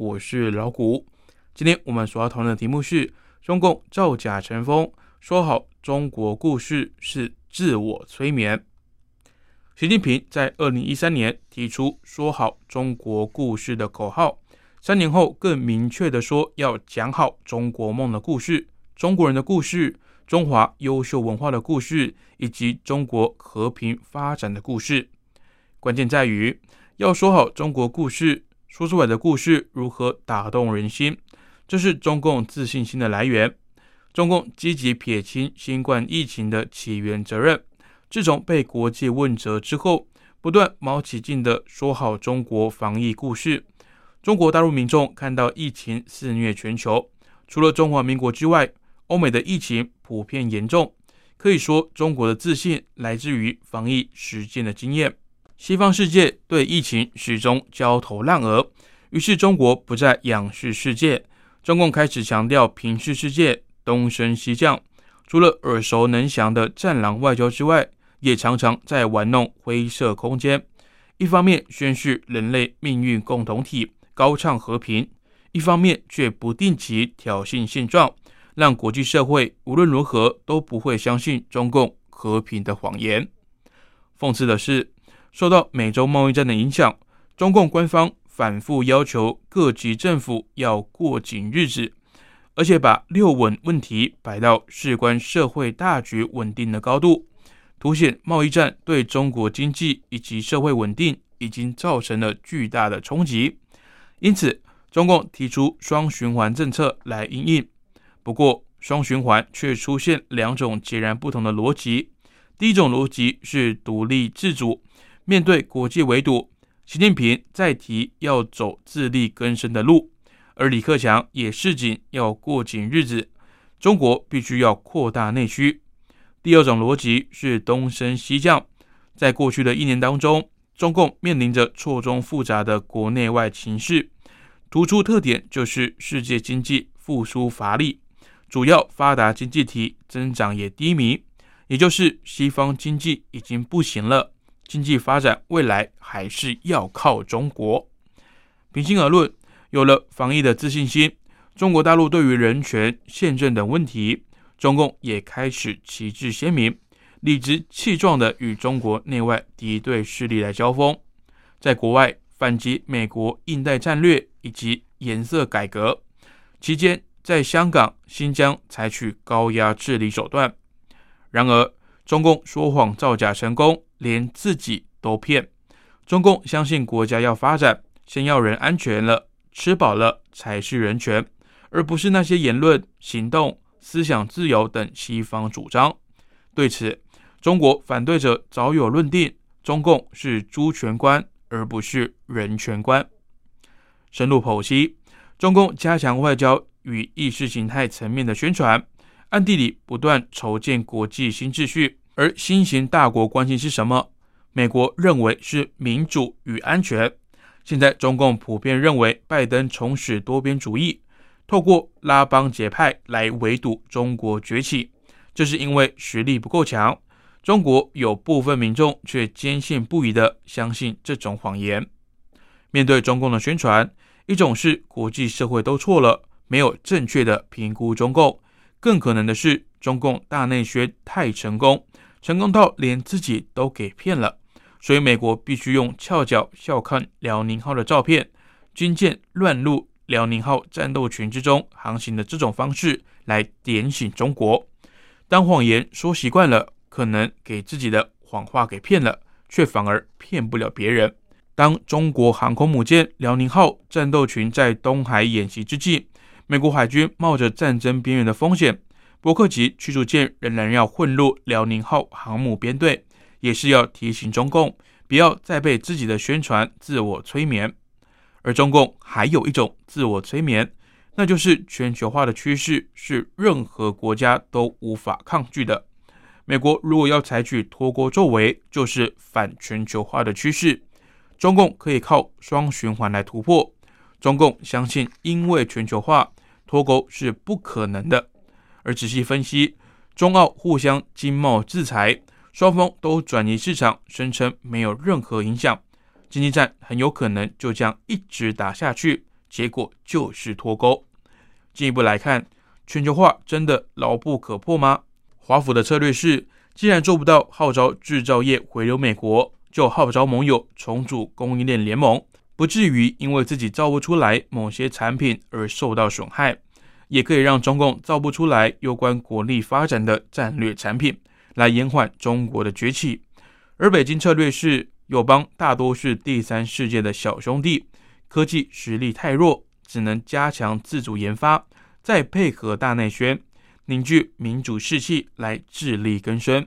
我是老谷。今天我们所要讨论的题目是：中共造假成风，说好中国故事是自我催眠。习近平在二零一三年提出“说好中国故事”的口号，三年后更明确的说要讲好中国梦的故事、中国人的故事、中华优秀文化的故事，以及中国和平发展的故事。关键在于要说好中国故事，说出来的故事如何打动人心，这是中共自信心的来源。中共积极撇清新冠疫情的起源责任，自从被国际问责之后，不断卯起劲的说好中国防疫故事。中国大陆民众看到疫情肆虐全球，除了中华民国之外，欧美的疫情普遍严重。可以说，中国的自信来自于防疫实践的经验。西方世界对疫情始终焦头烂额，于是中国不再仰视世界，中共开始强调平视世界，东升西降。除了耳熟能详的战狼外交之外，也常常在玩弄灰色空间。一方面宣示人类命运共同体，高唱和平；一方面却不定期挑衅现状，让国际社会无论如何都不会相信中共和平的谎言。讽刺的是。受到美洲贸易战的影响，中共官方反复要求各级政府要过紧日子，而且把六稳问题摆到事关社会大局稳定的高度，凸显贸易战对中国经济以及社会稳定已经造成了巨大的冲击。因此，中共提出双循环政策来应应。不过，双循环却出现两种截然不同的逻辑。第一种逻辑是独立自主。面对国际围堵，习近平再提要走自力更生的路，而李克强也示警要过紧日子，中国必须要扩大内需。第二种逻辑是东升西降，在过去的一年当中，中共面临着错综复杂的国内外情势，突出特点就是世界经济复苏乏力，主要发达经济体增长也低迷，也就是西方经济已经不行了。经济发展未来还是要靠中国。平心而论，有了防疫的自信心，中国大陆对于人权、宪政等问题，中共也开始旗帜鲜明、理直气壮地与中国内外敌对势力来交锋，在国外反击美国印代战略以及颜色改革期间，在香港、新疆采取高压治理手段。然而，中共说谎造假成功。连自己都骗，中共相信国家要发展，先要人安全了，吃饱了才是人权，而不是那些言论、行动、思想自由等西方主张。对此，中国反对者早有论定：中共是主权观，而不是人权观。深入剖析，中共加强外交与意识形态层面的宣传，暗地里不断筹建国际新秩序。而新型大国关心是什么？美国认为是民主与安全。现在中共普遍认为拜登重拾多边主义，透过拉帮结派来围堵中国崛起，这是因为实力不够强。中国有部分民众却坚信不疑的相信这种谎言。面对中共的宣传，一种是国际社会都错了，没有正确的评估中共；更可能的是中共大内宣太成功。成功到连自己都给骗了，所以美国必须用翘脚笑看辽宁号的照片、军舰乱入辽宁号战斗群之中航行的这种方式来点醒中国。当谎言说习惯了，可能给自己的谎话给骗了，却反而骗不了别人。当中国航空母舰辽宁号战斗群在东海演习之际，美国海军冒着战争边缘的风险。伯克级驱逐舰仍然要混入辽宁号航母编队，也是要提醒中共不要再被自己的宣传自我催眠。而中共还有一种自我催眠，那就是全球化的趋势是任何国家都无法抗拒的。美国如果要采取脱钩作为，就是反全球化的趋势。中共可以靠双循环来突破。中共相信，因为全球化脱钩是不可能的。而仔细分析，中澳互相经贸制裁，双方都转移市场，声称没有任何影响。经济战很有可能就这样一直打下去，结果就是脱钩。进一步来看，全球化真的牢不可破吗？华府的策略是，既然做不到号召制造业回流美国，就号召盟友重组供应链联盟，不至于因为自己造不出来某些产品而受到损害，也可以让中共造不出来有关国力发展的战略产品，来延缓中国的崛起。而北京策略是，友邦大多是第三世界的小兄弟，科技实力太弱，只能加强自主研发，再配合大内宣。凝聚民主士气来自力更生。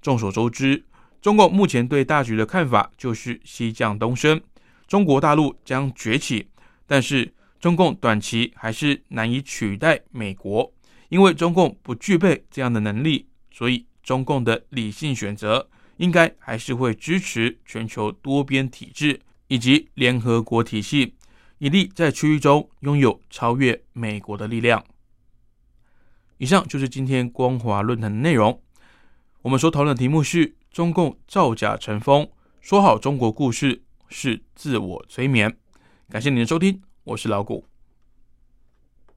众所周知，中共目前对大局的看法就是西降东升，中国大陆将崛起。但是，中共短期还是难以取代美国，因为中共不具备这样的能力。所以，中共的理性选择应该还是会支持全球多边体制以及联合国体系，以利在区域中拥有超越美国的力量。以上就是今天光华论坛的内容。我们所讨论的题目是：中共造假成风，说好中国故事是自我催眠。感谢您的收听，我是老谷。